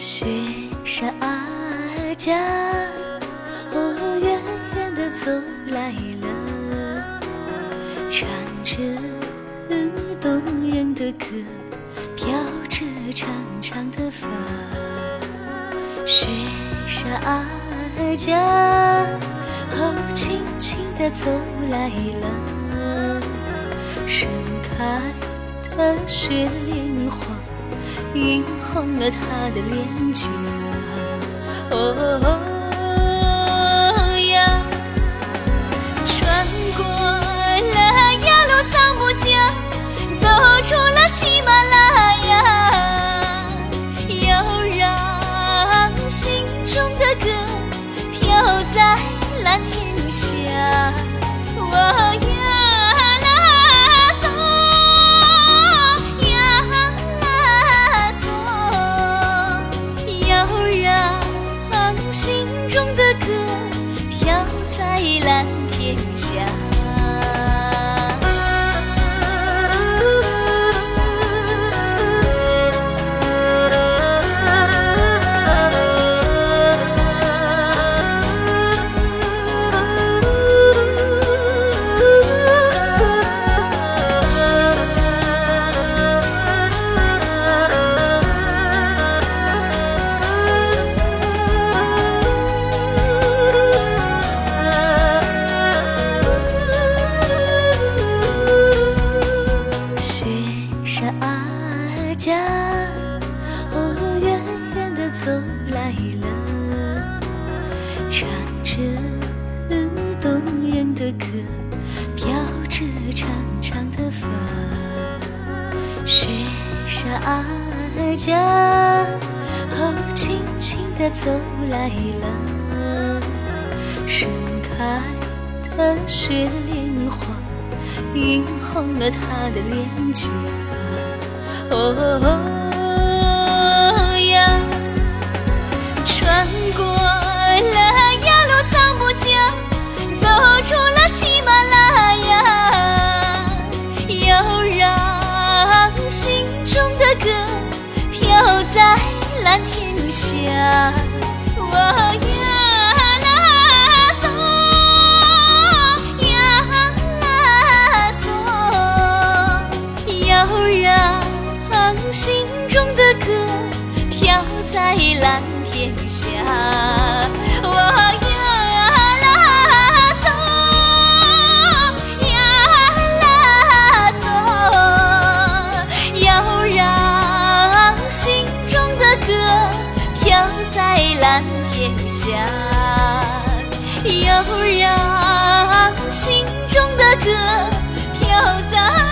雪山家，哦，远远的走来了，唱着动人的歌，飘着长长的发。雪山家，哦，轻轻地走来了，盛开的雪莲花，映红了她的脸颊。哦天下。走来了，唱着动人的歌，飘着长长的发。雪山阿家，哦，轻轻地走来了，盛开的雪莲花。映红了她的脸颊。哦下。我呀。啦嗦呀啦嗦，要让心中的歌飘在蓝天下。下要让心中的歌飘在